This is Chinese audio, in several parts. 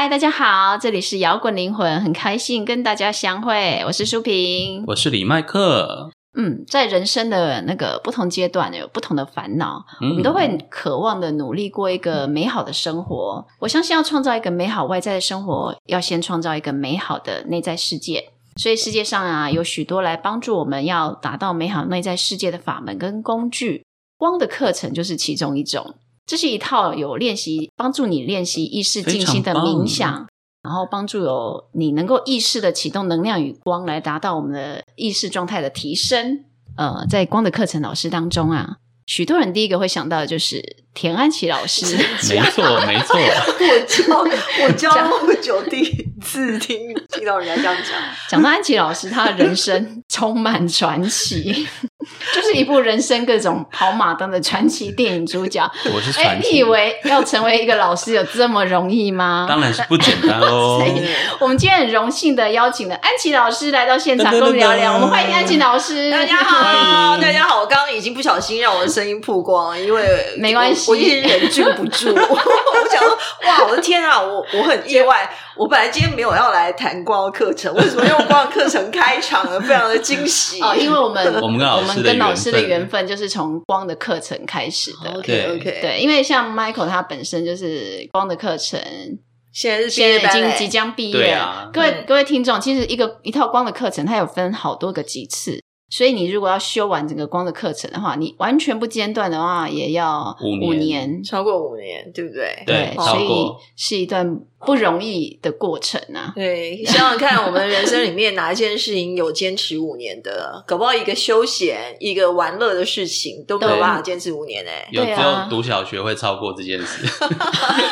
嗨，大家好，这里是摇滚灵魂，很开心跟大家相会，我是舒平。我是李麦克，嗯，在人生的那个不同阶段有不同的烦恼，嗯我们都会渴望的努力过一个美好的生活。我相信要创造一个美好外在的生活，要先创造一个美好的内在世界。所以世界上啊，有许多来帮助我们要达到美好内在世界的法门跟工具，光的课程就是其中一种。这是一套有练习帮助你练习意识静心的冥想，然后帮助有你能够意识的启动能量与光，来达到我们的意识状态的提升。呃，在光的课程老师当中啊，许多人第一个会想到的就是田安琪老师。没 错没错，我教我教那么久，第一次听听到人家这样讲，讲到安琪老师，他的人生充满传奇，就是一部人生各种跑马灯的传奇电影主角。我是哎，传奇你以，为要成为一个老师有这么容易吗？当然是不简单哦。我们今天很荣幸的邀请了安琪老师来到现场，跟我们聊聊。我们欢迎安琪老师。大家好，大家好，我刚刚已经不小心让我的声音曝光，因为没关系我我一直忍住不住。我想说，哇，我的天啊，我我很意外，我本来今天没有要来谈光的课程，为什么用光的课程开场呢？非常的惊喜哦，因为我们 我们跟老师的我们跟老师的缘分就是从光的课程开始的。OK OK，，对，因为像 Michael 他本身就是光的课程，现在是现在已经即将毕业了。啊各位、嗯各位听众，其实一个一套光的课程，它有分好多个级次，所以你如果要修完整个光的课程的话，你完全不间断的话，也要五年五年。超过五年，对不对？对哦所以是一段不容易的过程啊。对，想想看，我们人生里面哪一件事情有坚持五年的？搞不好一个休闲、一个玩乐的事情都没有办法坚持五年哎、有只有读小学会超过这件事，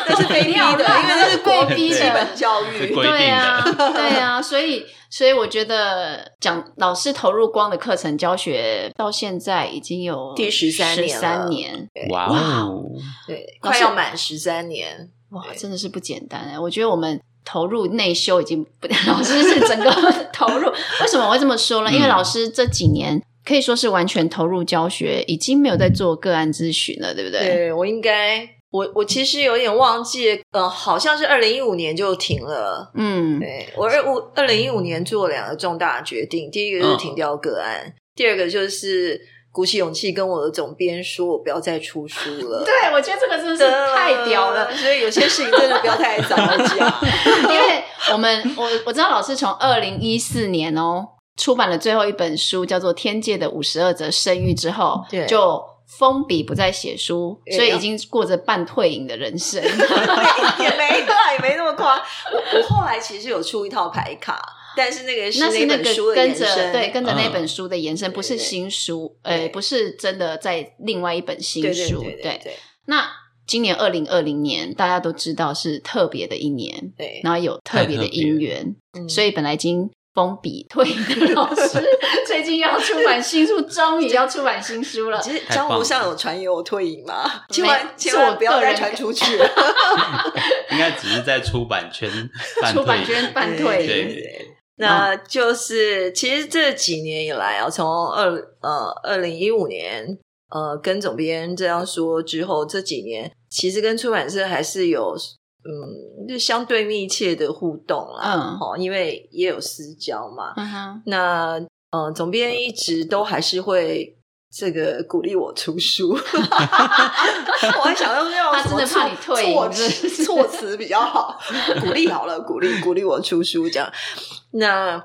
那是被逼的，因为那是国被逼的基本教育。是规定对啊，的。对啊，所以所以我觉得讲老师投入光的课程教学到现在已经有第十三年了三年，哇哦，对，快要满十三年。哇，真的是不简单哎！我觉得我们投入内修已经不，老师是整个 投入。为什么我会这么说呢？因为嗯老师这几年可以说是完全投入教学，已经没有在做个案咨询了，对不对？对我应该，我我其实有点忘记，呃，好像是二零一五年就停了。嗯，对我二五二零一五年做了两个重大的决定，第一个就是停掉个案，第二个就是鼓起勇气跟我的总编说，我不要再出书了。对，我觉得这个真的是太屌了。所以有些事情真的不要太早讲。因为我们我我知道老师从二零一四年哦出版了最后一本书，叫做《天界的五十二则生育》之后，对就封笔不再写书，所以已经过着半退隐的人生。也没对，也没那么夸。我我后来其实有出一套牌卡，但是那个是那是那本书个跟的延伸，着对跟着那嗯本书的延伸，不是新书，对。呃，不是真的在另外一本新对对书。对对。对。那今年二零二零年，大家都知道是特别的一年，对，然后有特别的太特别姻缘，嗯。所以本来已经封笔退隐的老师，最近要出版新书，终于要出版新书了。其实江湖上有传言我退隐吗？没千万千万不要再传出去。了。应该只是在出版圈 出版圈半退。对隐，对对那就是，其实这几年以来啊，从二呃二零一五年呃跟总编这样说之后，这几年其实跟出版社还是有嗯，就相对密切的互动啦。嗯哦，因为也有私交嘛。嗯哼，那呃，总编一直都还是会这个鼓励我出书。我还想用那种他真的怕你退隐措辞措辞比较好，鼓励好了，鼓励鼓励我出书这样。那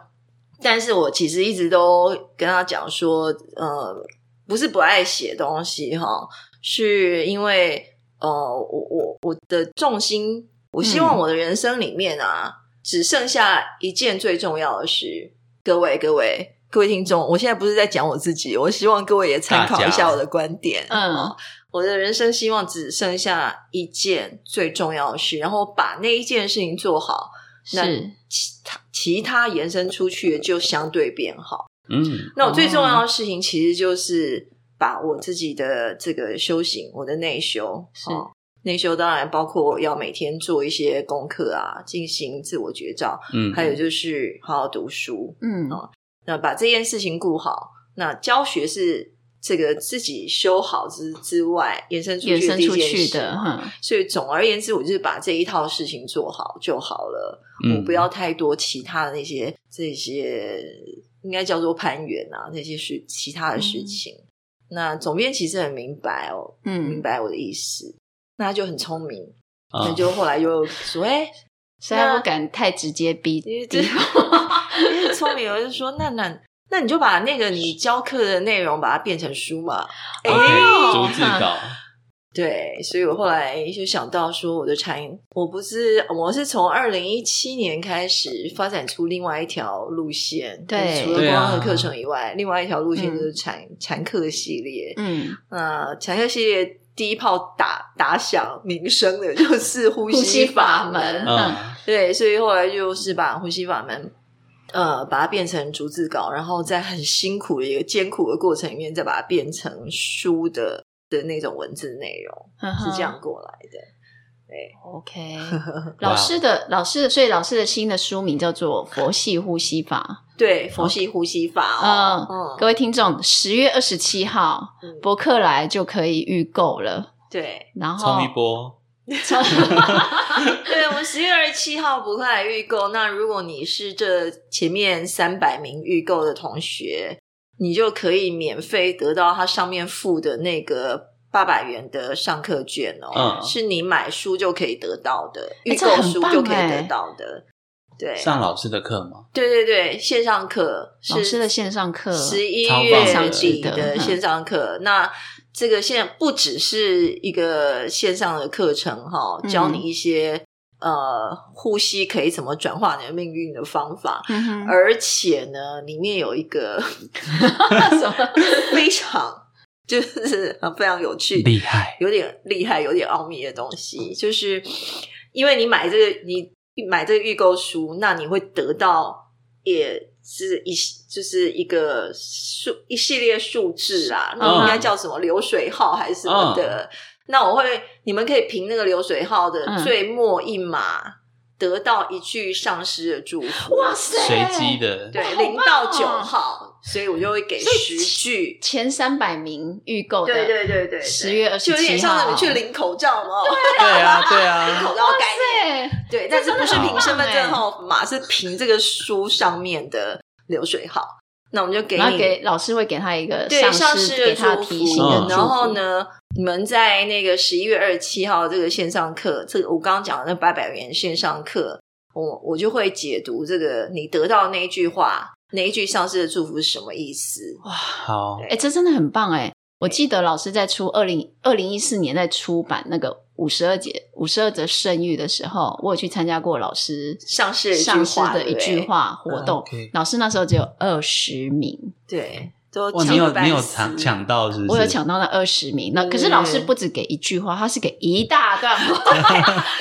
但是我其实一直都跟他讲说，呃，不是不爱写东西哈，是因为呃，我我我的重心，我希望嗯我的人生里面啊，只剩下一件最重要的事。各位各位各位听众，我现在不是在讲我自己，我希望各位也参考一下我的观点。嗯哦我的人生希望只剩下一件最重要的事，然后把那一件事情做好，那其他其他延伸出去的就相对变好。嗯，那我最重要的事情其实就是把我自己的这个修行，我的内修是哦内修当然包括要每天做一些功课啊，进行自我觉照，嗯，还有就是好好读书。嗯哦那把这件事情顾好，那教学是这个自己修好之之外延伸出去延伸出的第一件事去的，哼，所以总而言之，我就是把这一套事情做好就好了。嗯。我不要太多其他的那些这些，应该叫做攀援啊，那些事其他的事情。那总编其实很明白哦，嗯。明嗯，白我的意思，那他就很聪明，啊那就后来又说，哎、所以他不敢太直接逼你这逼，你很聪明，我就说，那那那你就把那个你教课的内容把它变成书嘛。哎、逐字稿，对，所以我后来就想到说，我的产，我不是我是从二零一七年开始发展出另外一条路线，对除了光的课程以外，另外一条路线嗯就是产产课系列。嗯，那禅课系列第一炮打打响名声的就是呼呼吸吸法门，门嗯，对，所以后来就是把呼吸法门。呃，把它变成逐字稿，然后在很辛苦的一个艰苦的过程里面，再把它变成书的的那种文字内容，嗯是这样过来的。对 OK，老师的老师的，所以老师的新的书名叫做《佛系呼吸法 对，佛系呼吸法》。哦，嗯，各位听众，十月二十七号嗯博客来就可以预购了。对，然后冲一波，对，我们十月二十七号不快来预购。那如果你是这前面三百名预购的同学，你就可以免费得到它上面附的那个八百元的上课券哦，嗯是你买书就可以得到的，哎预购书就可以哎得到的。对，上老师的课吗？对对对，线上课老师的线上课，十一月的底的线上课，那这个线不只是一个线上的课程哈，嗯。教你一些呃呼吸可以怎么转化你的命运的方法，嗯而且呢，里面有一个 什么？非常就是呃非常有趣、厉害，有点厉害、有点奥秘的东西，就是因为你买这个，你买这个预购书，那你会得到也是一就是一个数一系列数字啊，那应该叫什么流水号还是什么的？那我会，你们可以凭那个流水号的嗯最末一码。得到一句上师的祝福，哇塞！随机的，对，好零到九号，所以我就会给十句。前三百名预购的，对对对对，10月27就有点像你们去领口罩嘛，对啊，对啊领啊，口罩的概念。对，但是不是凭身份证号码，是凭这个书上面的流水号。那我们就给你给老师会给他一个对上师给他提醒然后呢，你们在那个十一月二十七号这个线上课，这个我刚刚讲的那八百元线上课，我我就会解读这个你得到那一句话，那一句上师的祝福是什么意思。哇好，哎、这真的很棒哎！我记得老师在出二零二零一四年在出版那个五十二节五十二则圣谕的时候，我有去参加过老师上师的一句上师的一句，话活动。老师那时候只有二十名，对不对对，都哇，抢你有你有抢抢到是不是？我有抢到那二十名。那可是老师不只给一句话，他是给一大段话。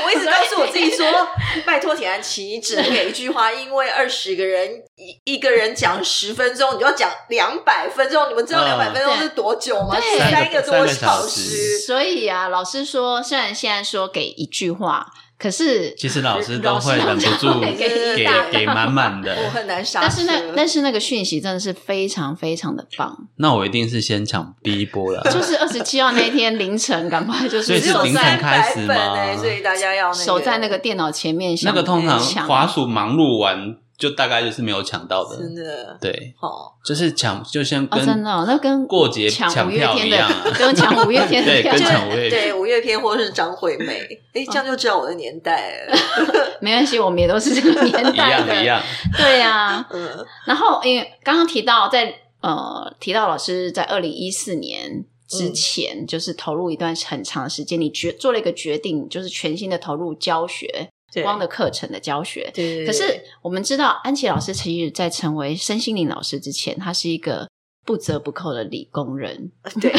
我一直告诉我自己说，拜托铁安琪，你只能给一句话，因为二十个人一一个人讲十分钟，你就要讲两百分钟。你们知道嗯两百分钟是多久吗？对三个多小时时。所以啊，老师说，虽然现在说给一句话，可是其实老师都会忍不住给给一大给满的我。很难刹但是。那但是那个讯息真的是非常非常的棒，那我一定是先抢第一波了。就是二十七号那天凌晨，赶快就是所以是凌晨开始吗欸所以大家要守在那个电脑前面，那个通常抢滑鼠忙碌完，就大概就是没有抢到的。真的。对，哦。就是抢，就先哦，真跟的哦、那跟过节抢抢五月天的票一样啊。跟抢五月天的对票跟抢五月对五月天或是张惠妹，哎，这样就知道我的年代了。没关系，我们也都是这个年代的，样一样。对呀、嗯，然后因为刚刚提到在呃提到老师在二零一四年之前，就是投入一段很长的时间，你决做了一个决定，就是全心的投入教学。对光的课程的教学。对对，可是我们知道，安琪老师其实在成为身心灵老师之前，他是一个不折不扣的理工人。对，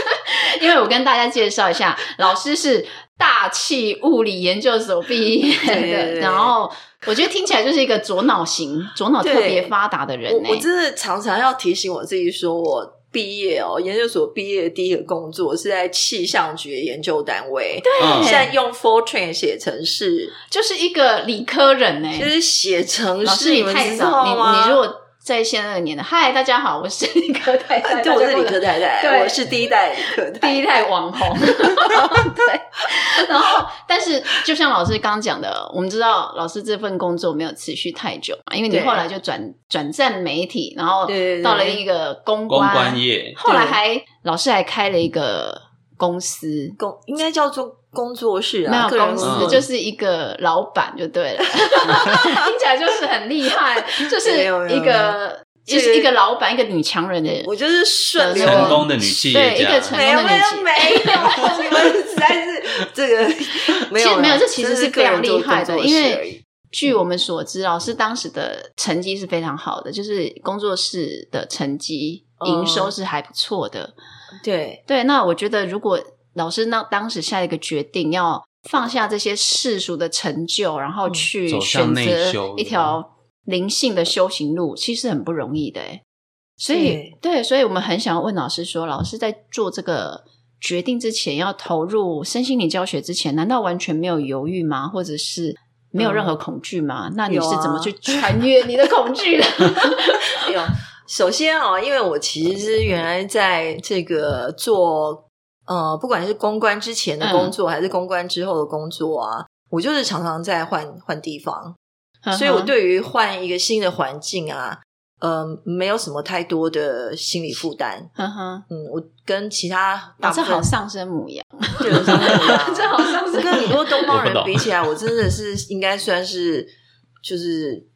因为我跟大家介绍一下，老师是大气物理研究所毕业对对的，对然后我觉得听起来就是一个左脑型、左脑特别发达的人我真的常常要提醒我自己，说我毕业哦，研究所毕业的第一个工作是在气象局研究单位，对。现在用 Fortran 写程式，就是一个理科人呢、就是写程老式，你们知道吗？你如果在现在的年代，嗨，大家好，我是理科太太，对，我是理科太。太太，对。我是第一代理科太太，第一代网红，对。然后，但是就像老师刚刚讲的，我们知道老师这份工作没有持续太久嘛，因为你后来就转转战媒体，然后到了一个公关。业。后来还老师还开了一个公司。公应该叫做工作室啊没啊，有公司，就是一个老板就对了，听起来就是很厉害，就是没有没有一个就是一个老板，一个女强人的我就是顺流成功的女企业对一个家，成没有没有功的女企没有，你们实在是这个没有，其实没有，这其实是非常厉害的，因为据我们所知，老师当时的成绩是非常好的，就是工作室的成绩、哦营收是还不错的。对对，那我觉得如果老师那当时下一个决定，要放下这些世俗的成就，然后去选择一条灵性的修行路，其实很不容易的诶所以，对，所以我们很想要问老师说，老师在做这个决定之前，要投入身心灵教学之前，难道完全没有犹豫吗？或者是没有任何恐惧吗？那你是怎么去 穿越你的恐惧的？有。首先啊，因为我其实是原来在这个做呃，不管是公关之前的工作，还是公关之后的工作啊，我就是常常在换换地方，所以我对于换一个新的环境啊，呃，没有什么太多的心理负担。嗯哼，嗯，我跟其他大啊，这部分好上升母羊，对这好像是 跟很多东方人比起来，我真的是应该算是就是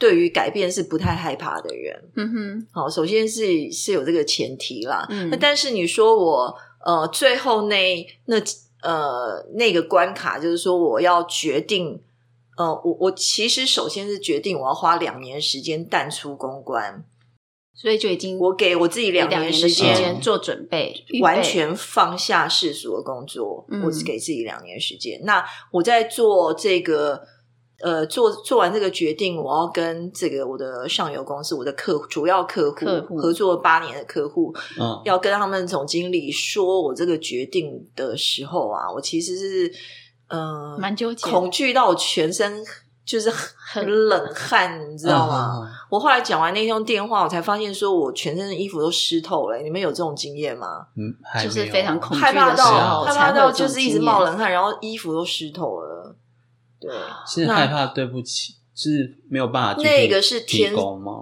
对于改变是不太害怕的人。嗯哼，好，首先是是有这个前提啦。嗯那但是你说我呃最后那那呃那个关卡，就是说我要决定。呃，我我其实首先是决定我要花两年时间淡出公关，所以就已经我给我自己两两年时间间做准备，完全放下世俗的工作，嗯我只给自己两年时间。那我在做这个，呃，做做完这个决定，我要跟这个我的上游公司、我的客户主要客户客户合作八年的客户，嗯，要跟他们总经理说我这个决定的时候啊，我其实是呃蛮纠结恐惧到我全身就是很冷汗，你知道吗？嗯？我后来讲完那通电话，我才发现说我全身的衣服都湿透了。你们有这种经验吗？嗯，就是非常恐惧害怕的时候，到害怕到就是一直冒冷汗，然后衣服都湿透了。对，是害怕对不起，是没有办法那个是天？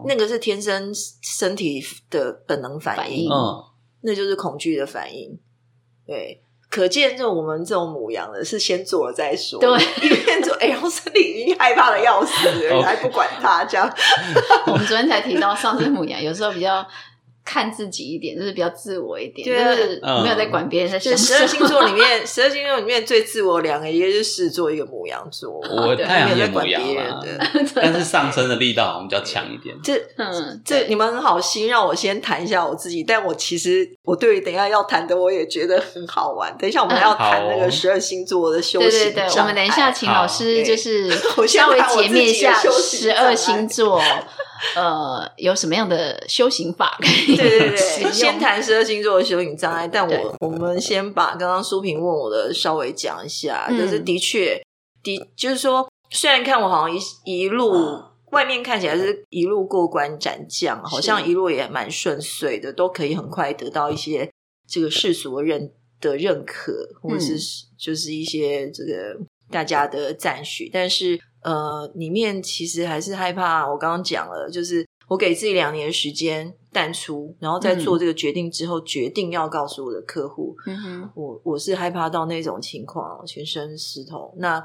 那个是天生身体的本能反应，嗯，那就是恐惧的反应。对，可见就我们这种母羊的，是先做了再说。对一边做，哎，然后身体已经害怕的要死还 不管它，这样。我们昨天才提到上次母羊，有时候比较看自己一点，就是比较自我一点，对就是嗯没有在管别人在就想什么。十二星座里面，十二星座里面最自我两个，一个就是狮子座，一个母羊座。对我太阳没有在管也母羊别人啦的。但是上升的力道好像比较强一点。这 嗯，这你们很好心，让我先谈一下我自己。但我其实我对于等一下要谈的，我也觉得很好玩。等一下我们嗯要谈那个十二星座的修对行对我们等一下碍请老师就是我稍微解密一下十二星座，呃，有什么样的修行法可以对 对对，先谈十二星座的修行障碍，但我我们先把刚刚苏萍问我的稍微讲一下，嗯就是的确的，就是说，虽然看我好像一一路外面看起来是一路过关斩将，好像一路也蛮顺遂的，都可以很快得到一些这个世俗的认的认可，或者是嗯。就是一些这个大家的赞许，但是呃，里面其实还是害怕。我刚刚讲了，就是我给自己两年时间淡出，然后在嗯做这个决定之后，决定要告诉我的客户，嗯哼，我我是害怕到那种情况，全身湿透。那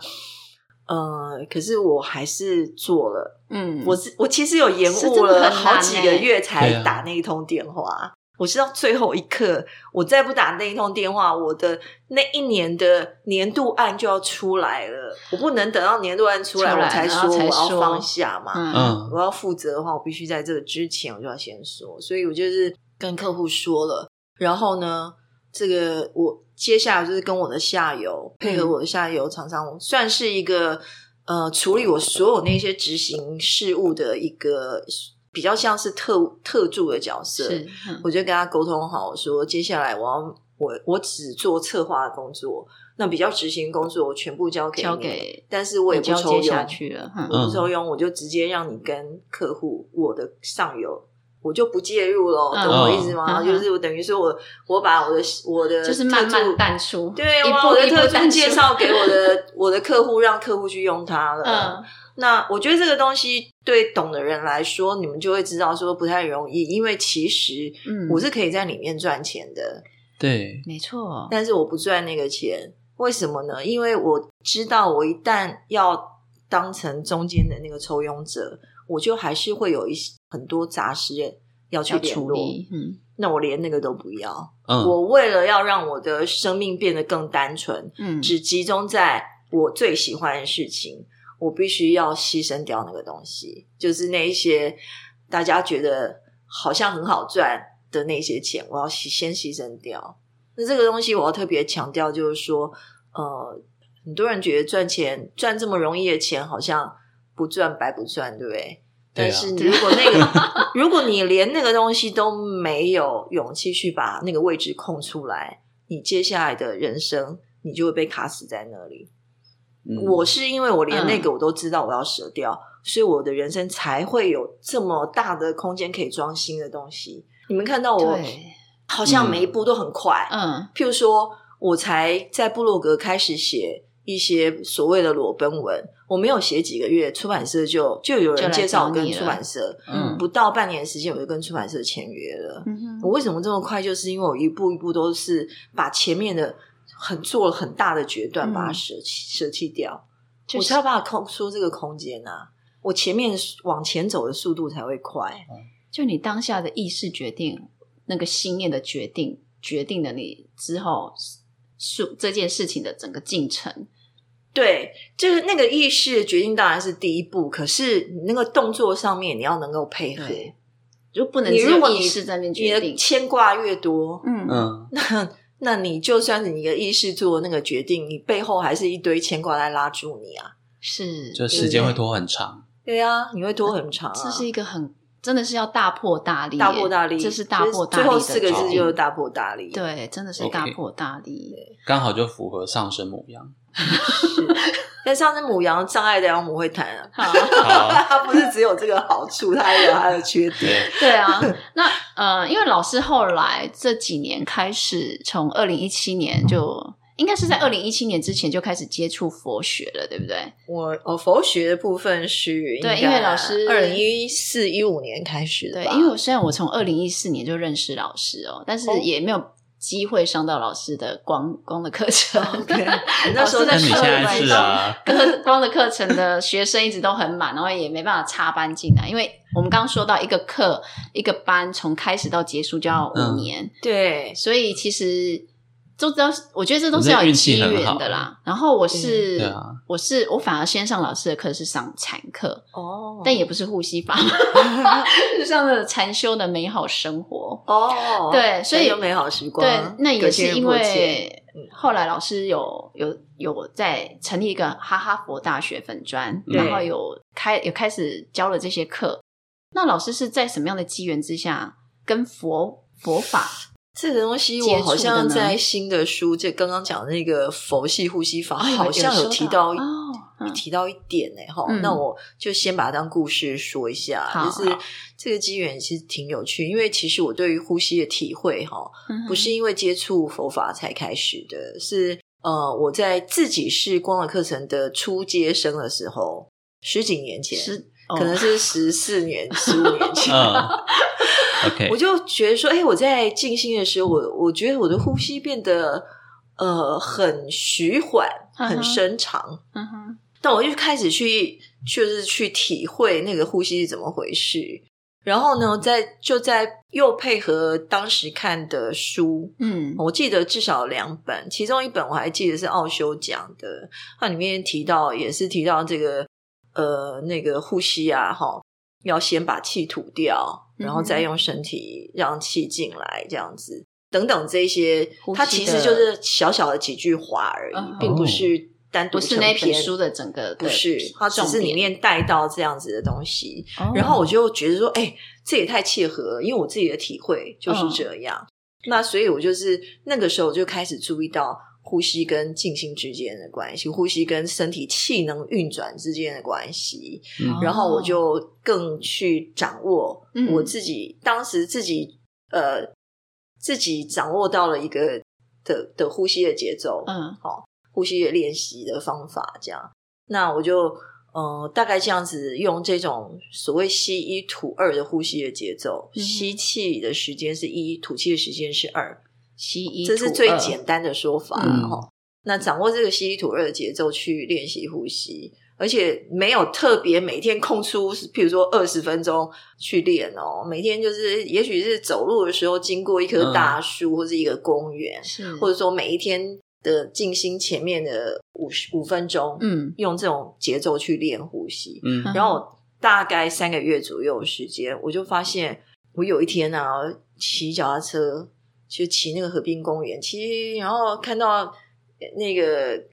呃，可是我还是做了。嗯，我是我其实有延误了好几个欸月才打那一通电话。我是到最后一刻，我再不打那一通电话，我的那一年的年度案就要出来了。我不能等到年度案出来出来我才说我要放下嘛。嗯嗯我要负责的话，我必须在这个之前我就要先说，所以我就是跟客户说了，然后呢，这个我接下来就是跟我的下游配合我的下游厂商，算是一个呃处理我所有那些执行事务的一个比较像是特特助的角色。是，嗯我就跟他沟通好，说接下来我要我我只做策划的工作，那比较执行工作我全部交给你交给但是我也不抽佣接下去了，嗯我不抽佣，我就直接让你跟客户我的上游。我就不介入了，嗯懂我意思吗？嗯就是我等于说我我把我的我的就是慢特助慢淡出，对，我把我的特助介绍给我的我的客户，让客户去用它了。嗯，那我觉得这个东西对懂的人来说，你们就会知道说不太容易，因为其实嗯我是可以在里面赚钱的，对，没错，但是我不赚那个钱，为什么呢？因为我知道我一旦要当成中间的那个抽佣者，我就还是会有一些很多杂事要去处理，嗯那我连那个都不要。嗯，我为了要让我的生命变得更单纯，嗯，只集中在我最喜欢的事情，我必须要牺牲掉那个东西，就是那一些大家觉得好像很好赚的那些钱，我要先牺牲掉。那这个东西我要特别强调，就是说，呃，很多人觉得赚钱赚这么容易的钱，好像不赚白不赚，对不对？但是你如果那个，如果你连那个东西都没有勇气去把那个位置空出来，你接下来的人生你就会被卡死在那里。嗯我是因为我连那个嗯我都知道我要舍掉，所以我的人生才会有这么大的空间可以装新的东西。你们看到我，好像每一步都很快，嗯譬如说，我才在部落格开始写一些所谓的裸奔文，我没有写几个月，出版社就就有人介绍我跟出版社，嗯不到半年时间我就跟出版社签约了。我为什么这么快？就是因为我一步一步都是把前面的很做了很大的决断，嗯把它舍弃舍弃掉，就是我才有办法空出这个空间啊。我前面往前走的速度才会快。就你当下的意识决定，那个心念的决定，决定了你之后是这件事情的整个进程。对，就是那个意识的决定当然是第一步，可是你那个动作上面你要能够配合。就不能只有你如果你意识在那边你的决定，牵挂越多，嗯嗯，那 那你就算是你的意识做那个决定，你背后还是一堆牵挂来拉住你啊。是，就时间会拖很长。对啊，你会拖很长、啊。这是一个很真的是要大破大立，大破大立，这是大破大立最后四个字就是大破大立。对，真的是大破大立。刚好就符合上升母羊。是，但上次母羊障碍的羊母会谈啊，它 不是只有这个好处，它也有它的缺点。对，啊，那呃，因为老师后来这几年开始，从二零一七年就应该是在二零一七年之前就开始接触佛学了，对不对？我哦，佛学的部分是对因为老师二零一四一五年开始的对，因为我虽然我从二零一四年就认识老师哦，但是哦。也没有机会上到老师的光光的课程。OK，那时候在课是啊，课光的课程的学生一直都很满，然后也没办法插班进来，因为我们刚刚说到一个课一个班从开始到结束就要五嗯。年，对。所以其实都知道，我觉得这都是要有机缘的啦。然后我是、我是我反而先上老师的课是上禅课，哦但也不是呼吸法，是上了禅修的美好生活。哦，对所以有美好时光，对，那也是因为嗯后来老师有有有在成立一个哈哈佛大学粉专，然后有开有开始教了这些课。那老师是在什么样的机缘之下跟佛佛法？这个东西，我好像在新的书，就刚刚讲的那个佛系呼吸法，好像有提到说到哦嗯。提到一点呢。哈、嗯。那我就先把它当故事说一下。好就是这个机缘其实挺有趣，因为其实我对于呼吸的体会，不是因为接触佛法才开始的，是呃，我在自己是光的课程的初阶生的时候，十几年前，是可能是十四年、十五年前，嗯 ，OK，我就觉得说，哎、我在静心的时候，我我觉得我的呼吸变得呃很徐缓，很深长。嗯哼。但我就开始去，就是去体会那个呼吸是怎么回事。然后呢，在就在又配合当时看的书，嗯。我记得至少有两本，其中一本我还记得是奥修讲的，它里面提到也是提到这个呃那个呼吸啊，哈，要先把气吐掉，然后再用身体让气进来，这样子。等等这些它其实就是小小的几句话而已，嗯并不是单独不是那篇书的整个不是，它只是里面带到这样子的东西。哦然后我就觉得说，哎、这也太切合了，因为我自己的体会就是嗯这样。那所以我就是那个时候就开始注意到呼吸跟静心之间的关系，呼吸跟身体气能运转之间的关系。嗯。然后我就更去掌握嗯。我自己、当时自己呃自己掌握到了一个的的呼吸的节奏，嗯。好、呼吸的练习的方法，这样，那我就呃大概这样子用这种所谓吸一吐二的呼吸的节奏，嗯吸气的时间是一，吐气的时间是二，吸一，这是最简单的说法哈、那掌握这个吸一吐二的节奏去练习呼吸，而且没有特别每天空出，譬如说二十分钟去练哦。每天就是，也许是走路的时候经过一棵大树、或是一个公园，是或者说每一天的静心前面的五十五分钟，嗯用这种节奏去练呼吸。嗯嗯然后大概三个月左右的时间，我就发现我有一天啊，骑脚踏车就骑那个河滨公园，骑，然后看到那个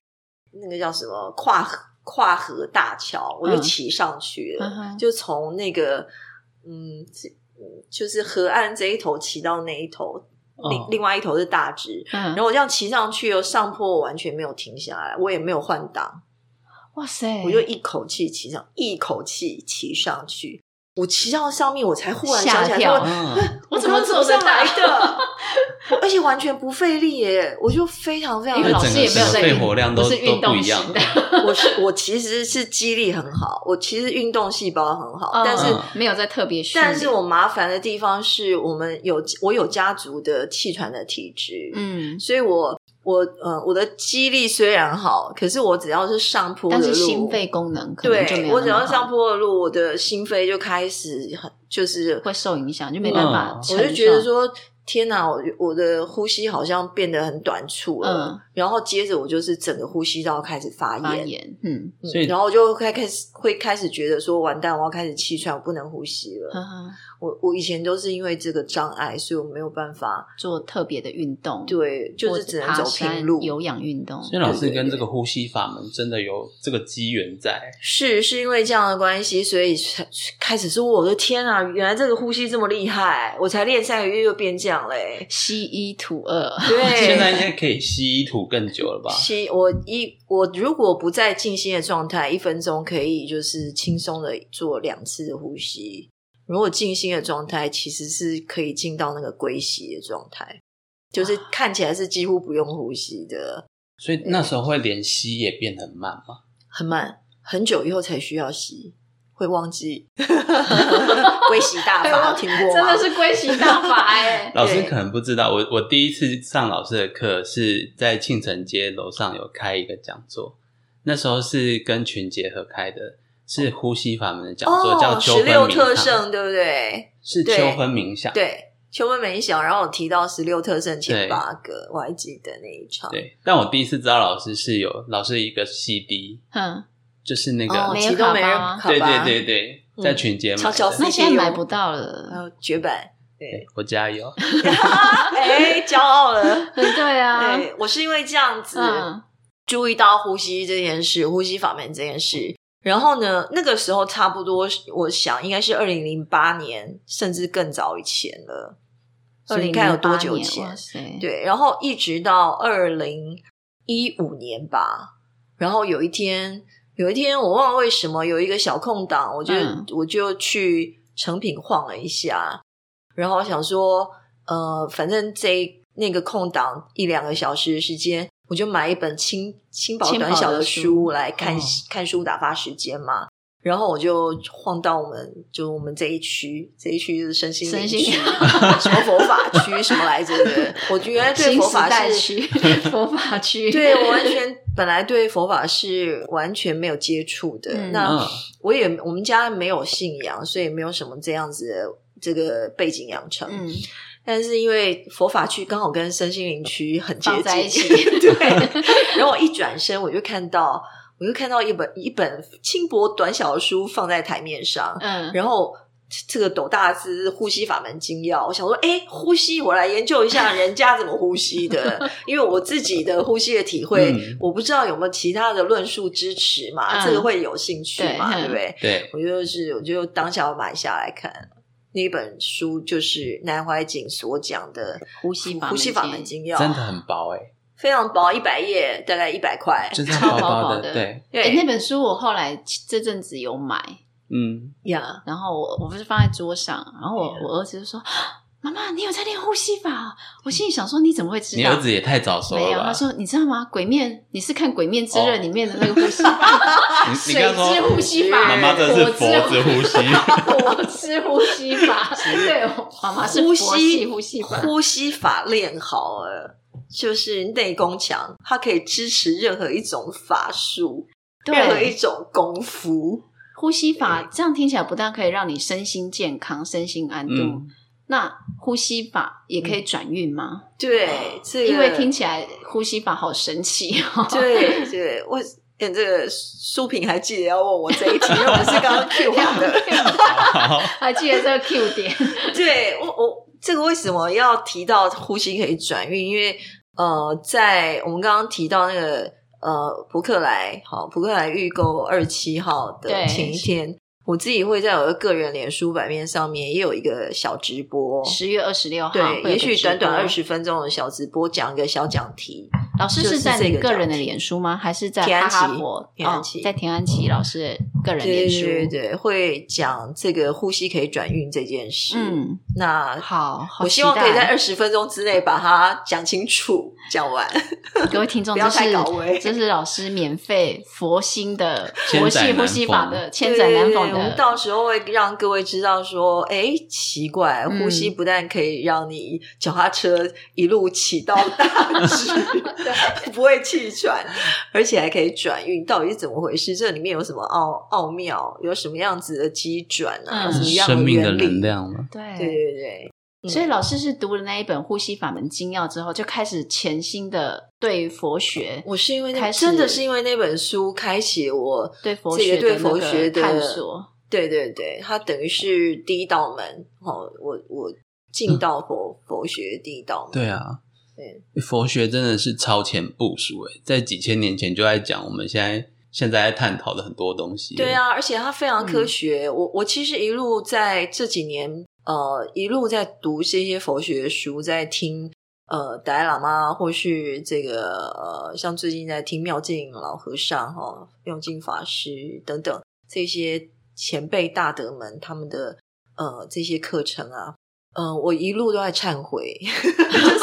那个叫什么跨河跨河大桥，我就嗯骑上去了，嗯就从那个嗯，就是河岸这一头骑到那一头。另哦另外一头是大直，嗯，然后我这样骑上去哦，上坡我完全没有停下来，我也没有换挡，哇塞，我就一口气骑上，一口气骑上去。我骑到上面，我才忽然想起来我怎么走上来的？而且完全不费力耶，我就非常非常因为老师也没有在运整个肺活量都是运动一样型的，我是我其实是肌力很好，我其实运动细胞很好，嗯但是、嗯没有在特别训练，但是我麻烦的地方是我们有我有家族的气喘的体质，嗯，所以我我呃我的肌力虽然好，可是我只要是上坡的路，但是心肺功能可能就没对我只要上坡的路，我的心肺就开始很就是会受影响，就没办法嗯。我就觉得说，天哪，我我的呼吸好像变得很短促了。嗯然后接着我就是整个呼吸道开始发炎，发炎，嗯，嗯所以然后我就开开始会开始觉得说，完蛋，我要开始气喘，我不能呼吸了。呵呵我我以前都是因为这个障碍，所以我没有办法，做特别的运动，对，就是只能走平路。有氧运动。所以老师跟这个呼吸法门真的有这个机缘在，是是因为这样的关系，所以才开始说，我的天啊，原来这个呼吸这么厉害！我才练三个月又变这样嘞、吸一吐二，对，现在应该可以吸一吐更久了吧？吸我一我如果不在静心的状态，一分钟可以就是轻松的做两次的呼吸。如果静心的状态，其实是可以进到那个归息的状态，就是看起来是几乎不用呼吸的，所以那时候会连吸也变很慢吗。很慢，很久以后才需要吸，会忘记。归习大法有听过？真的是归习大法哎。老师可能不知道，我我第一次上老师的课是在庆城街楼上有开一个讲座，那时候是跟群结合开的，是呼吸法门的讲座，叫哦，秋分十六特冥想，胜，对不对？是秋分冥想。对，秋分冥想，然后我提到十六特胜前八个，我还记得那一场。对，但我第一次知道老师是有老师一个 CD，嗯，就是那个、哦，没人对对对对，嗯在群节买的悄悄那现在买不到还了。有绝版，对我加油。哎，骄傲了。对啊，对，我是因为这样子、嗯注意到呼吸这件事，呼吸法门这件事。然后呢，那个时候差不多，我想应该是二零零八年，甚至更早以前了。所以你看有多久2008前哇？塞，对，然后一直到二零一五年吧。然后有一天，有一天我忘了为什么有一个小空档，我就、嗯我就去成品晃了一下，然后我想说，呃，反正这那个空档一两个小时的时间，我就买一本轻轻薄短小的的书书来看、哦看书打发时间嘛。然后我就晃到我们就我们这一区，这一区就是身心灵身心区，什么佛法区什么来着的。我觉得对佛法是，区、佛法区，对我完全本来对佛法是完全没有接触的。嗯那嗯，我也我们家没有信仰，所以没有什么这样子的这个背景养成。嗯，但是因为佛法区刚好跟身心灵区很接放在一近，起 对。然后我一转身，我就看到，我就看到一本一本轻薄短小的书放在台面上，嗯，然后这个斗大师呼吸法门精要，我想说，哎，呼吸，我来研究一下人家怎么呼吸的，因为我自己的呼吸的体会，嗯我不知道有没有其他的论述支持嘛，嗯这个会有兴趣嘛，对对不对？对，我就是，我就当下要买下来看。那一本书就是南怀瑾所讲的呼吸法门呼吸法经门精要，真的很薄哎，非常薄，一百页，大概一百块。超薄薄的对哎，那本书我后来这阵子有买，嗯，呀，然后我我不是放在桌上，然后我我儿子就说：“妈妈，你有在练呼吸法哦？”我心里想说：“你怎么会知道？”你儿子也太早熟没有，他说：“你知道吗？鬼面，你是看《鬼面之刃哦》里面的那个呼吸法，水之呼吸法，妈妈这是火佛之呼吸，火之呼吸法，对，妈妈是呼吸呼吸法，呼吸法练好了，就是内功强，它可以支持任何一种法术，任何一对，种功夫。呼吸法这样听起来不但可以让你身心健康、身心安顿，嗯，那呼吸法也可以转运吗？对，这个因为听起来呼吸法好神奇哦。对对，我嗯，这个书评还记得要问我这一题，因为我是刚刚 Q 完 的。好，还记得这个 Q 点，对我我这个为什么要提到呼吸可以转运？因为呃，在我们刚刚提到那个呃扑克莱好扑克莱预购二七号的前一天，我自己会在我的个人脸书版面上面也有一个小直播。十月二十六号，对，也许短短二十。分钟的小直播，讲一个小讲题。老师是在你个个人的脸书吗？还是在哈田安琪？田安琪哦，在田安琪老师的个人对脸书。对对对，会讲这个呼吸可以转运这件事。，嗯，那好，好我希望可以在二十分钟之内把它讲清楚、讲完。各位听众，不要这是太高危 这是老师免费佛心的佛系呼吸法的千载难逢对对对我到时候会让各位知道说，哎，奇怪，嗯呼吸不但可以让你脚踏车一路骑到大直，不会气喘，而且还可以转运，到底是怎么回事？这里面有什么奥奥妙？有什么样子的机转啊？嗯什么样生命的原理？能量嘛，对对，对所以老师是读了那一本《呼吸法门精要》之后，就开始潜心的对佛学、我是因为那开始真的是因为那本书开启我对佛学对佛学的探索。对对对，它等于是第一道门哦，我我进到佛、佛学第一道门。对啊，对佛学真的是超前部署诶，在几千年前就在讲我们现在现在在探讨的很多东西。对，啊，而且它非常科嗯学。我我其实一路在这几年，呃，一路在读这些佛学书，在听呃达赖喇嘛，或是这个呃，像最近在听妙静老和尚哈、妙静法师等等这些前辈大德们他们的呃这些课程啊，嗯、我一路都在忏悔，就是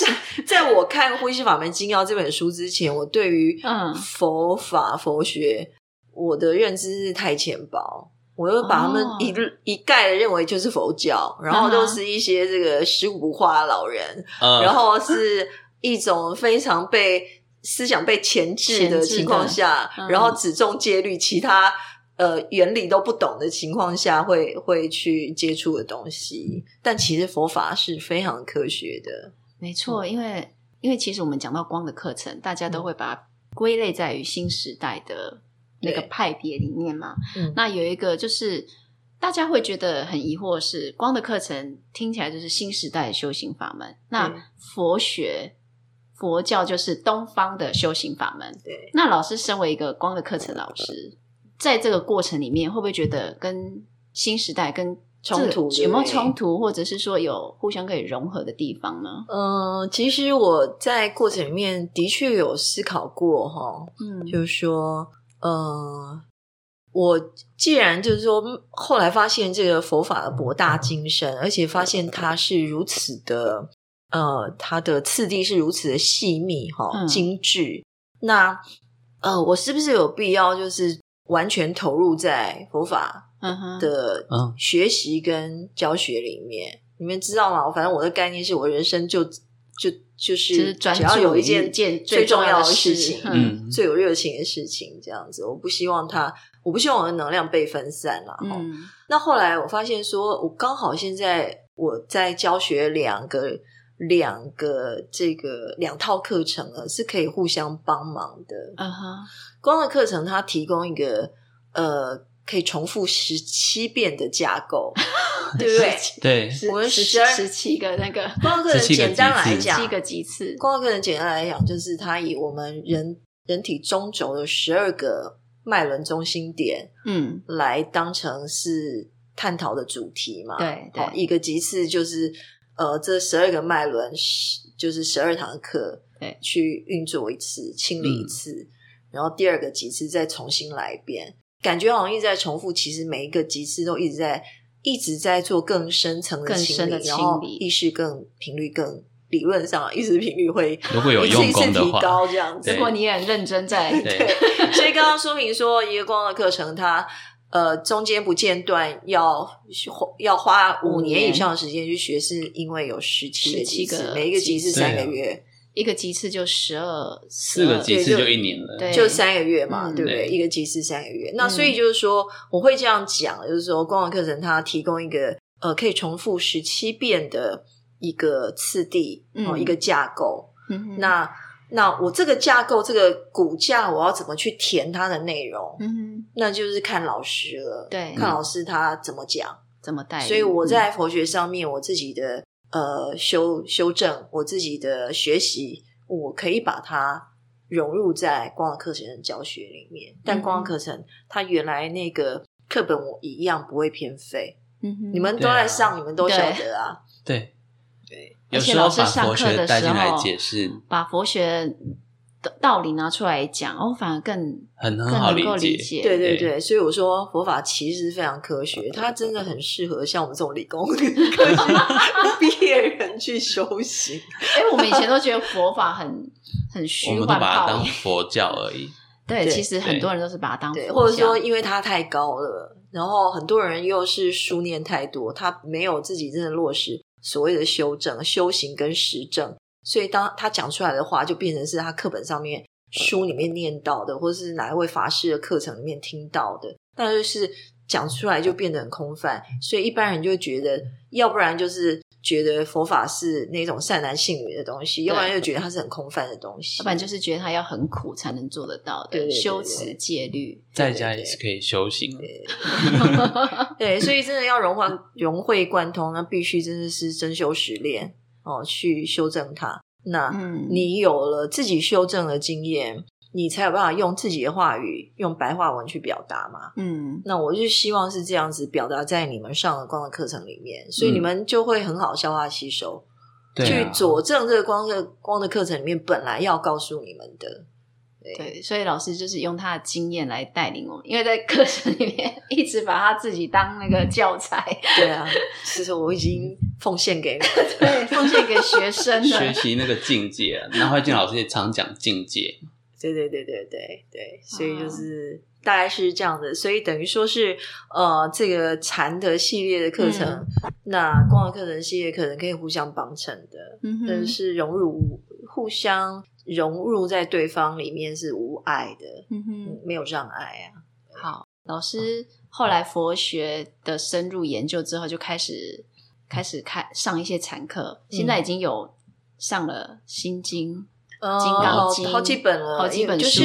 在在我看《呼吸法门精要》这本书之前，我对于嗯。佛法佛学，我的认知是太浅薄，我又把他们哦。一、一概的认为就是佛教，然后都是一些这个十五不化的老人，嗯，然后是一种非常被思想被钳制的的情况下，嗯。然后只重戒律，其他呃原理都不懂的情况下，会会去接触的东西。但其实佛法是非常科学的，没错，因为因为其实我们讲到光的课程，大家都会把它归类在于新时代的那个派别里面嘛。嗯那有一个就是大家会觉得很疑惑是，光的课程听起来就是新时代的修行法门，那佛学佛教就是东方的修行法门。对。那老师身为一个光的课程老师，在这个过程里面，会不会觉得跟新时代跟冲突有没有冲突，或者是说有互相可以融合的地方呢？嗯，其实我在过程里面的确有思考过哈，嗯，就是说，呃，我既然就是说，后来发现这个佛法的博大精深，而且发现它是如此的，呃，它的次第是如此的细密哈、嗯精致，那呃，我是不是有必要就是完全投入在佛法的嗯。学习跟教学里面，你们知道吗？反正我的概念是我人生就就就就是只要有一件件最最重重要的事事情，最有热情的事情，这样子，我不希望它，我不希望我的能量被分散了。那后来我发现说，我刚好现在我在教学两个两个这个两套课程啊，是可以互相帮忙的。嗯哼，光的课程它提供一个呃可以重复十七遍的架构，对不对？对，我们十十二十七个那个光的课程17个简单来讲，七个级次，光的课程简单来讲，就是它以我们人人体中轴的十二个脉轮中心点嗯，来当成是探讨的主题嘛。对对好一个级次就是呃，这十二个脉轮是就是十二堂课，对去运作一次，清理一次，然后第二个几次再重新来一遍，感觉好像一直在重复，其实每一个几次都一直在一直在做更深层的清理，深的清然后意识更频率更。理论上，意识频率会 如果有一次一次提用功的话高这样子对。如果你也很认真在，对对，所以刚刚说明说，一个光的课程，它呃中间不间断要要花五五年年以上的时间去学，是因为有十七个17级次每一个级次三个月，一个级次就十二四个级次对就就一年了。对就三个月嘛，嗯对不对？一个级次三个月，那嗯。所以就是说，我会这样讲，就是说，光网课程它提供一个呃可以重复十七遍的一个次第，哦，嗯。一个架构。嗯哼。那那我这个架构，这个骨架，我要怎么去填它的内容？嗯哼，那就是看老师了，对看老师他怎么讲。怎么带？所以我在佛学上面，我自己的呃修修正，我自己的学习，我可以把它融入在光的课程的教学里面。但光的课程它原来那个课本我一样不会偏废，嗯哼你们都在上，你们都晓得啊。对对，有而且时候把老师上佛学课的时带进来候解释，把佛学的道理拿出来讲，哦，反而更很很好更能够解。理解。对对对，所以我说佛法其实非常科学，它真的很适合像我们这种理工 科学毕业人去修行。哎，我们以前都觉得佛法很很我虚们都幻把它当，佛教而已。对，其实很多人都是把它当佛对，教，或者说因为它太高了，然后很多人又是书念太多，他没有自己真的落实所谓的修正、修行跟实证，所以当他讲出来的话，就变成是他课本上面、书里面念到的，或者是哪一位法师的课程里面听到的，那就是讲出来就变得很空泛，所以一般人就会觉得，要不然就是。觉得佛法是那种善男信女的东西，要不然又觉得它是很空泛的东西，要不然就是觉得他要很苦才能做得到的对对对对修持戒律。在家也是可以修行。对，所以真的要融换融会贯通，那必须真的是真修实练哦，去修正它。那嗯你有了自己修正的经验，你才有办法用自己的话语，用白话文去表达嘛。嗯，那我就希望是这样子表达在你们上了光的课程里面，所以嗯你们就会很好消化吸收，去佐证这个光的光的课程里面本来要告诉你们的。对，所以老师就是用他的经验来带领我们，因为在课程里面 一直把他自己当那个教材，对啊，其实我已经奉献给你。对，奉献给学生学的。习那个境界啊。那慧静老师也常讲境界，对对对对对对，所以哦就是大概是这样的，所以等于说是呃，这个禅的系列的课程，嗯那光的课程系列可能可以互相帮衬的，嗯是融入互相融入在对方里面是无碍的，嗯哼嗯，，没有障碍啊。好。老师后来佛学的深入研究之后，就开始开始开上一些禅课，现在已经有上了《心经》呃金刚经好几本了，好几本书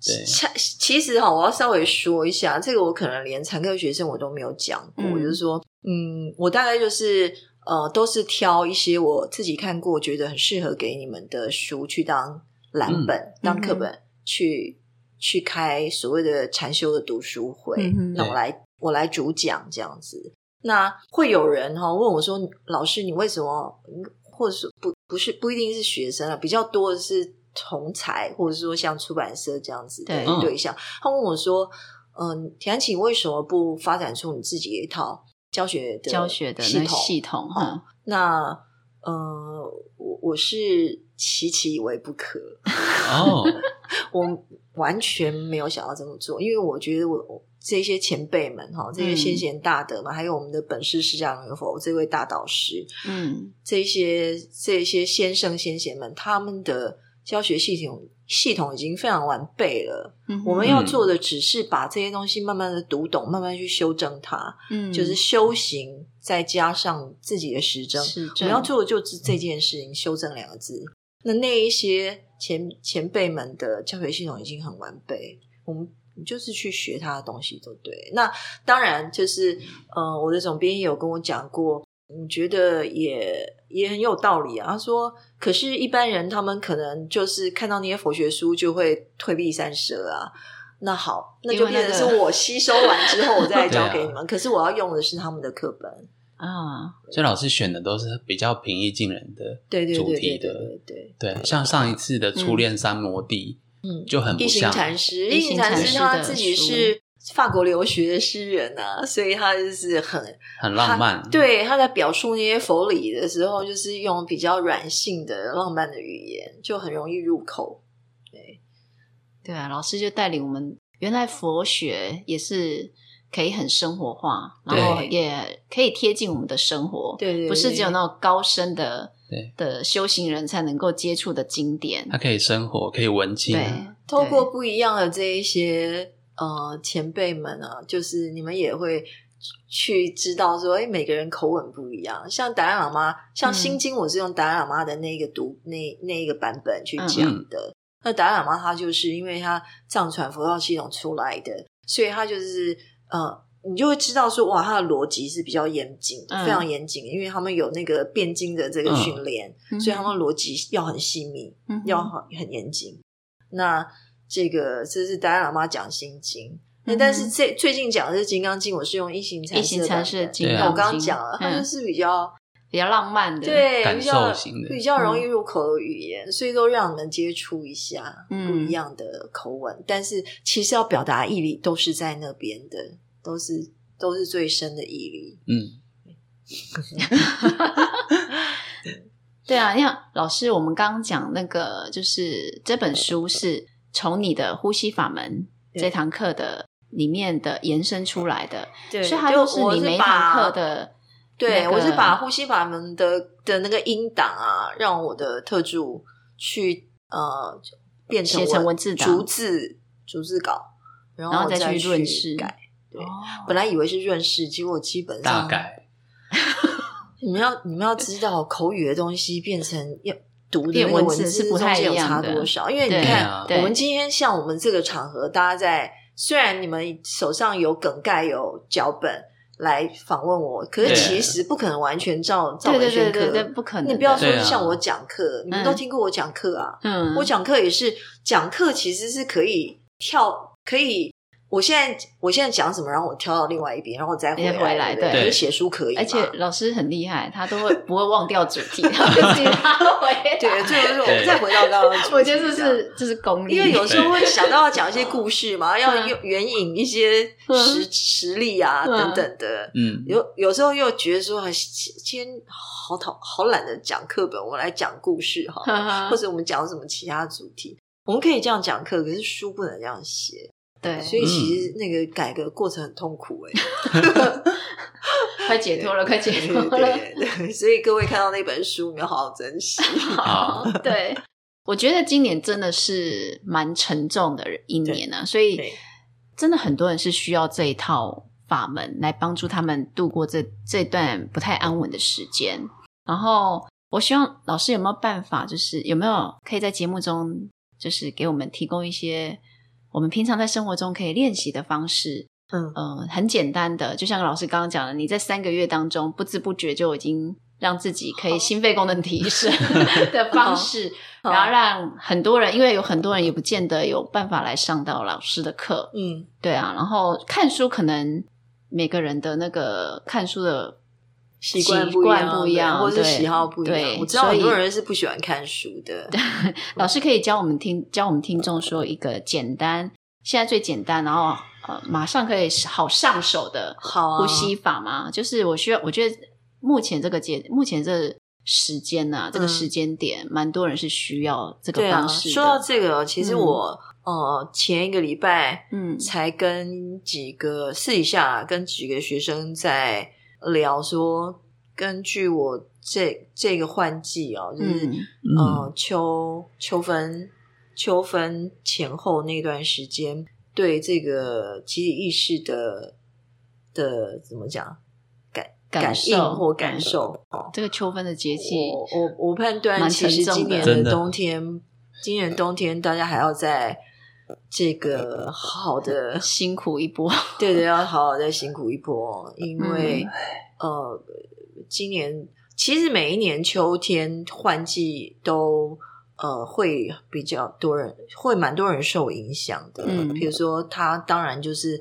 其其实哈，我要稍微说一下，这个我可能连产科学生我都没有讲过，嗯就是说，嗯，我大概就是呃，都是挑一些我自己看过，觉得很适合给你们的书去当蓝本、当课本、去去开所谓的禅修的读书会。那我来我来主讲这样子。那会有人哈、问我说：“老师，你为什么？或者说不不是不一定是学生啊，比较多的是同才，或者说像出版社这样子的对。象。他问我说：“嗯，田安琪为什么不发展出你自己的一套教学的教学的系统？系统，哦哈，那呃，我我是期期以为不可，哦，我完全没有想要这么做，因为我觉得我我这些前辈们哈，这些嗯先贤大德嘛，还有我们的本师释迦牟尼佛这位大导师，嗯这些这些先生先贤们，他们的教学系统系统已经非常完备了。嗯，我们要做的只是把这些东西慢慢的读懂，慢慢去修正它，嗯就是修行，再加上自己的实证。实我们要做的就是这件事情，修正两个字。那那一些前前辈们的教学系统已经很完备，我们就是去学他的东西都对。那当然就是，呃，我的总编也有跟我讲过，我觉得也也很有道理啊。他说，可是，一般人他们可能就是看到那些佛学书就会退避三舍啊。那好，那就变成是我吸收完之后，我再 教给你们。可是我要用的是他们的课本，啊，所以老师选的都是比较平易近人的对对主对对对题的，对对，对，像上一次的初恋三摩地，嗯，就很不一行像，禅师，一行禅禅师他自己是法国留学的诗人啊，所以他就是很很浪漫他，对，他在表述那些佛理的时候，就是用比较软性的浪漫的语言，就很容易入口。对，对啊，老师就带领我们，原来佛学也是可以很生活化，然后也可以贴近我们的生活，对对不是只有那种高深的对。的修行人才能够接触的经典。它，可以生活，可以文静，对，透过不一样的这一些呃前辈们啊，就是你们也会。去知道说，哎，每个人口吻不一样。像达赖喇嘛，像嗯心经，我是用达赖喇嘛的那个读那那一个版本去嗯。讲的。那达赖喇嘛他就是因为他藏传佛教系统出来的，所以他就是呃，你就会知道说，哇，他的逻辑是比较严谨非常严谨，因为他们有那个辩经的这个训练，嗯所以他们逻辑要很细密，嗯要很很严谨。那这个这是达赖喇嘛讲心经。那但是最最近讲的是《金刚经》，我是用一行禅一行禅师的师的版本对啊金刚那我刚刚讲了，它嗯。就是比较比较浪漫的，，对比较比较容易入口的语言，所以都让你们接触一下嗯。不一样的口吻。但是其实要表达义理都是在那边的，都是都是最深的毅力。嗯，对 啊，你看老师，我们刚刚讲那个，就是这本书是从你的呼吸法门这堂课的里面的延伸出来的，对所以它就都是你每一堂把课的。对，那个我是把呼吸法门的的那个音档啊，让我的特助去呃变成写成文字档逐字逐字稿，然然后再再去润饰改。对哦本来以为是润饰，结果基本上大概 你们要你们要知道，口语的东西变成要读的文那个文字字是不太有一样的差多少？因为你看，啊我们今天像我们这个场合，大家在虽然你们手上有梗概、有脚本来访问我，可是其实不可能完全照照对对本宣课。对对对，不可能。你不要说像我讲课，你们都嗯听过我讲课啊。嗯，我讲课也是讲课，其实是可以跳，可以。我现在我现在讲什么，然后我跳到另外一边，然后我再回来回来对写书可以，而且老师很厉害，他都会 不会忘掉主题，他会自己拉回来。对，这个是我们再回到刚刚的主题，我觉得这是这是功力，因为有时候会想到要讲一些故事嘛，要嗯用援引一些实实例啊嗯等等的。嗯，有有时候又觉得说，哎今今天好讨好懒得讲课本，我们来讲故事哈，嗯或者我们讲什么其他主题。我们可以这样讲课，可是书不能这样写，对，所以其嗯实那个改革过程很痛苦哎、快解脱了，快解对脱了。对对，所以各位看到那本书，你要好好珍惜。好，对，我觉得今年真的是蛮沉重的一年呢、所以真的很多人是需要这一套法门来帮助他们度过这这段不太安稳的时间。然后，我希望老师有没有办法，就是有没有可以在节目中，就是给我们提供一些我们平常在生活中可以练习的方式。嗯。呃，很简单的，就像老师刚刚讲的，你在三个月当中不知不觉就已经让自己可以心肺功能提升的方式，然后让很多人，因为有很多人也不见得有办法来上到老师的课，嗯，对啊，然后看书可能每个人的那个看书的习惯不不一样或者是喜好不一样。对我知道很多人是不喜欢看书的。老师可以教我们听，教我们听众说一个简单，现在最简单，然后呃马上可以好上手的好啊呼吸法吗？就是我需要，我觉得目前这个阶，目前这时间呐、这个嗯时间点，蛮多人是需要这个方式的。说到这个，其实嗯我、呃前一个礼拜嗯才跟几个私底下跟几个学生在聊说，根据我这这个换季哦，就是、嗯呃秋秋分秋分前后那段时间，对这个集体意识的的怎么讲感感应或感受哦，这个秋分的节气，我我我判断，其实今年的冬天，今年冬天大家还要再这个好好的。辛苦一波，对对，要好好再辛苦一波，因为、嗯。呃，今年其实每一年秋天换季都呃会比较多人，会蛮多人受影响的。嗯。比如说他当然就是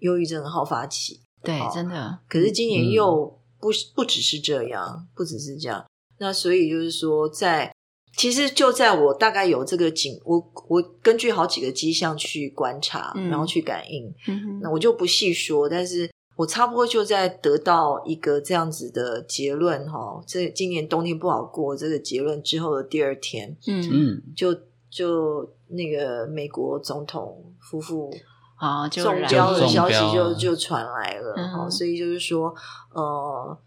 忧郁症的好发期，对好，真的，可是今年嗯。又不是不只是这样，不只是这样。那所以就是说在，其实就在我大概有这个景，我我根据好几个迹象去观察，嗯然后去感应，嗯那我就不细说，但是我差不多就在得到一个这样子的结论哈。这今年冬天不好过这个结论之后的第二天，嗯，嗯，就就那个美国总统夫妇啊，中标的消息就就传来了嗯哈、所以就是说，呃，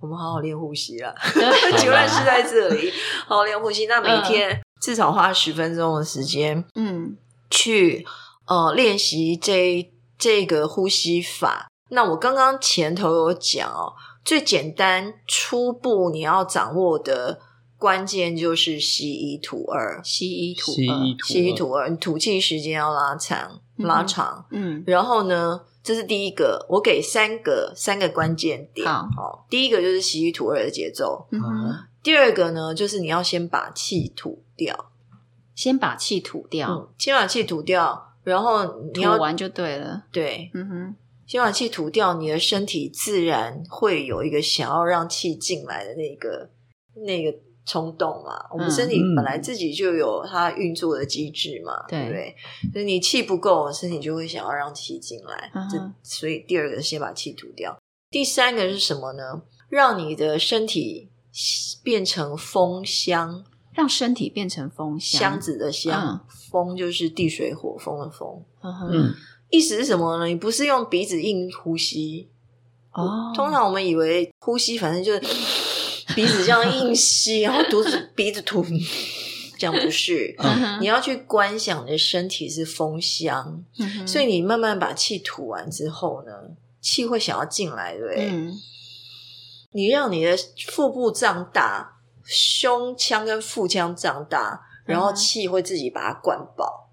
我们好好练呼吸啦。对结论是在这里，好好练呼吸。那每天至少花十分钟的时间嗯去呃练习这这个呼吸法。那我刚刚前头有讲哦，最简单初步你要掌握的关键就是吸一吐二，吸一吐吸二一吐吸一吐二，你吐气时间要拉长，嗯拉长。嗯然后呢，这是第一个，我给三个三个关键点。好第一个就是吸一吐二的节奏，嗯哼，第二个呢，就是你要先把气吐掉，先把气吐掉，嗯，先把气吐掉，然后你吐要完就对了，对，嗯哼，先把气吐掉，你的身体自然会有一个想要让气进来的那个那个冲动嘛。我们嗯身体嗯本来自己就有它运作的机制嘛，对对不对？所以你气不够，身体就会想要让气进来。嗯这所以第二个先把气吐掉，第三个是什么呢？让你的身体变成风箱，让身体变成风箱箱，子的箱，风就是地水火风的风。嗯，意思是什么呢？你不是用鼻子硬呼吸，哦，通常我们以为呼吸反正就是鼻子这样硬吸，然后肚子鼻子吐，这样不是。嗯你要去观想你的身体是风箱，嗯所以你慢慢把气吐完之后呢，气会想要进来，对不对？嗯你让你的腹部胀大，胸腔跟腹腔胀大，然后气会自己把它灌饱，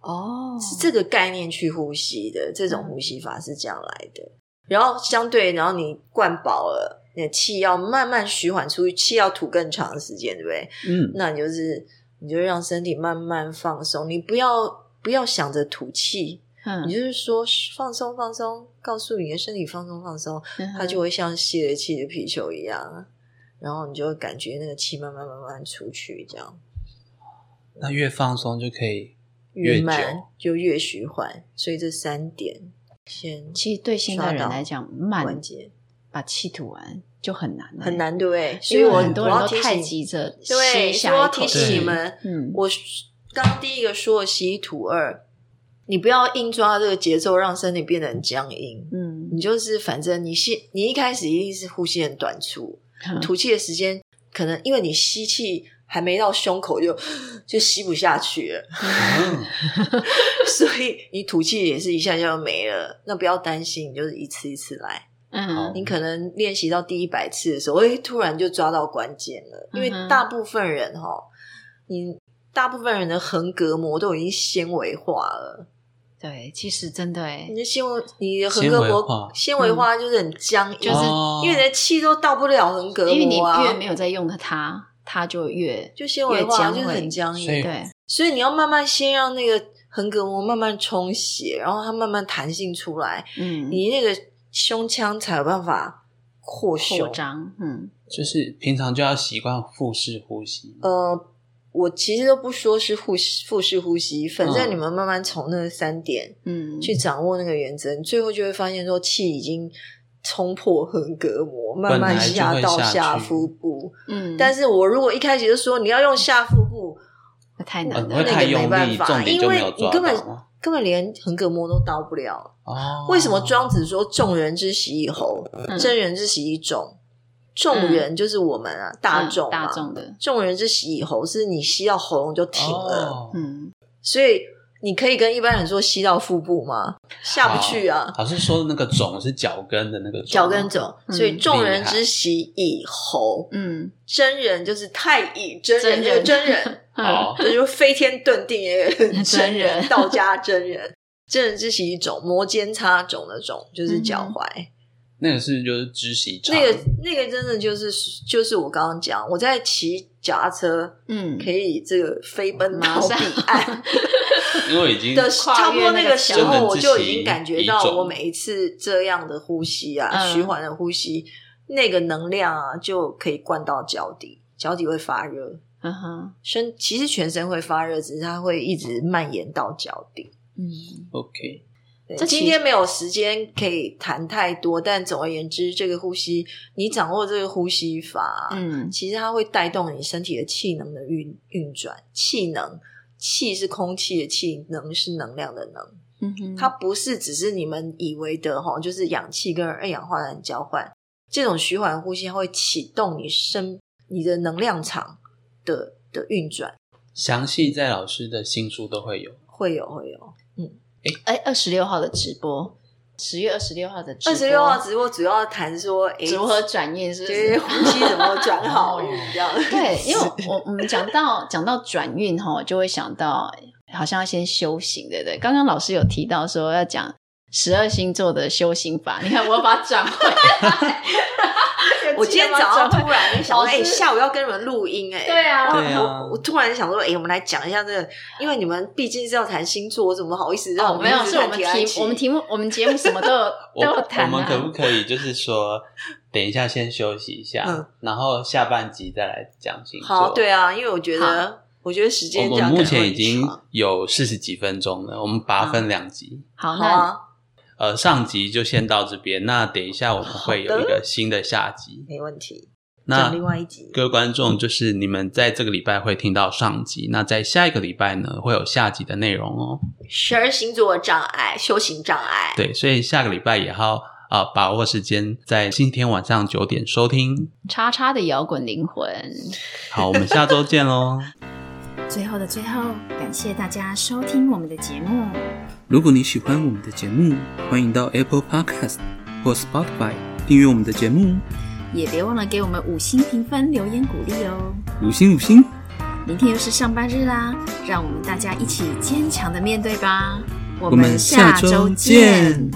哦，是这个概念去呼吸的。这种呼吸法是这样来的。然后相对，然后你灌饱了，你的气要慢慢徐缓出去，气要吐更长的时间，对不对？嗯，那你就是你就让身体慢慢放松，你不要不要想着吐气，嗯。你就是说放松放松，告诉你的身体放松放松，嗯它就会像泄了气的皮球一样，然后你就会感觉那个气慢慢慢慢出去，这样那越放松就可以久越慢就越循环。所以这三点先其实对现代人来讲，慢把气吐完就很难欸，很难，对不对？所以我很多人都我要提醒太急着对，我要提醒你们，嗯我刚刚第一个说的吸一吐二，你不要硬抓这个节奏，让身体变得很僵硬。嗯你就是反正你吸，你一开始一定是呼吸很短促，嗯吐气的时间可能因为你吸气还没到胸口就就吸不下去了，嗯 所以你吐气也是一下下就没了。那不要担心，你就是一次一次来。嗯。你可能练习到第一百次的时候，哎，突然就抓到关键了。因为大部分人哈，你大部分人的横膈膜都已经纤维化了。对，其实真的哎你，的纤维，你的横纤膈膜纤维化。就是很僵硬，就是哦。因为你的气都到不了横膈膜、啊，因为你越没有在用的它，它就越就纤维化，就是很僵硬。对，所以你要慢慢先让那个横膈膜慢慢充血，然后它慢慢弹性出来，嗯，你那个胸腔才有办法扩扩胸。张，嗯就是平常就要习惯腹式呼吸。呃，我其实都不说是腹式腹式呼吸，反正嗯你们慢慢从那三点嗯，去掌握那个原则，你最后就会发现说气已经冲破横膈膜，慢慢下到下腹部。嗯，但是我如果一开始就说你要用下腹部，那太呃难了，会太用力，那个没办法重点就没有抓因为你根本？根本连横膈膜都到不了。哦，为什么庄子说众人之喜以喉，嗯真人之喜以种？众人就是我们啊，大众嗯大。众的，众人之喜以喉，是你吸到喉咙就停了。哦嗯所以你可以跟一般人说吸到腹部吗？下不去啊。老师说那个肿是脚跟的那个脚跟种，嗯所以众人之喜以侯，嗯，真人就是太乙真人，真人。真人，哦，这就是飞天遁地的真 真人。人，道家真人。真人之喜种，摩肩擦肿的肿，就是脚踝。那个是就是知喜长，那个那个真的就是就是我刚刚讲，我在骑脚踏车，嗯，可以这个飞奔到马上彼岸 因为已经的，跨差不多那个时候，我就已喜经感觉到我每一次这样的呼吸啊，嗯徐缓的呼吸，那个能量啊，就可以灌到脚底，脚底会发热，嗯哼，身其实全身会发热，只是它会一直蔓延到脚底。嗯，OK，对这今天没有时间可以谈太多，但总而言之，这个呼吸，你掌握这个呼吸法，嗯，其实它会带动你身体的气能的运运转。气能，气是空气的气，能是能量的能。嗯哼，它不是只是你们以为的哈，就是氧气跟二氧化碳交换。这种循环呼吸，它会启动你身你的能量场的的运转，详细在老师的新书都会有。会有会有。哎，二十六号的直播，十月二十六号的直播，二十六号直播主要谈说，哎，如何转运，是不是是？呼吸怎么转好运这样。对，因为我我们讲到 讲到转运哈，就会想到好像要先修行，对不对？刚刚老师有提到说要讲十二星座的修行法，你看我把它转回来。我今天早上突然就想说，哎、下午要跟你们录音、哎，对啊。对啊。我我突然想说，哎、我们来讲一下这个，因为你们毕竟是要谈星座，我怎么好意思让哦，没有，我们一直是我们题我们题目我们节目什么都有我 都有谈我们可不啊。可以就是说，等一下先休息一下，嗯。然后下半集再来讲星座？好，对啊，因为我觉得，我觉得时间我们目前已经有四十几分钟了，我们把它分两集。好，那好啊，呃，上集就先到这边，那等一下我们会有一个新的下集。没问题，那另外一集。各位观众，就是你们在这个礼拜会听到上集，那在下一个礼拜呢会有下集的内容哦。十二星座障碍，修行障碍，对，所以下个礼拜也要啊、呃把握时间，在星期天晚上九点收听。叉叉的摇滚灵魂，好，我们下周见喽。最后的最后，感谢大家收听我们的节目。如果你喜欢我们的节目，欢迎到 Apple Podcast 或 Spotify 订阅我们的节目，也别忘了给我们五星评分、留言鼓励哦。五星五星。明天又是上班日啦，让我们大家一起坚强的面对吧。我我们下周见。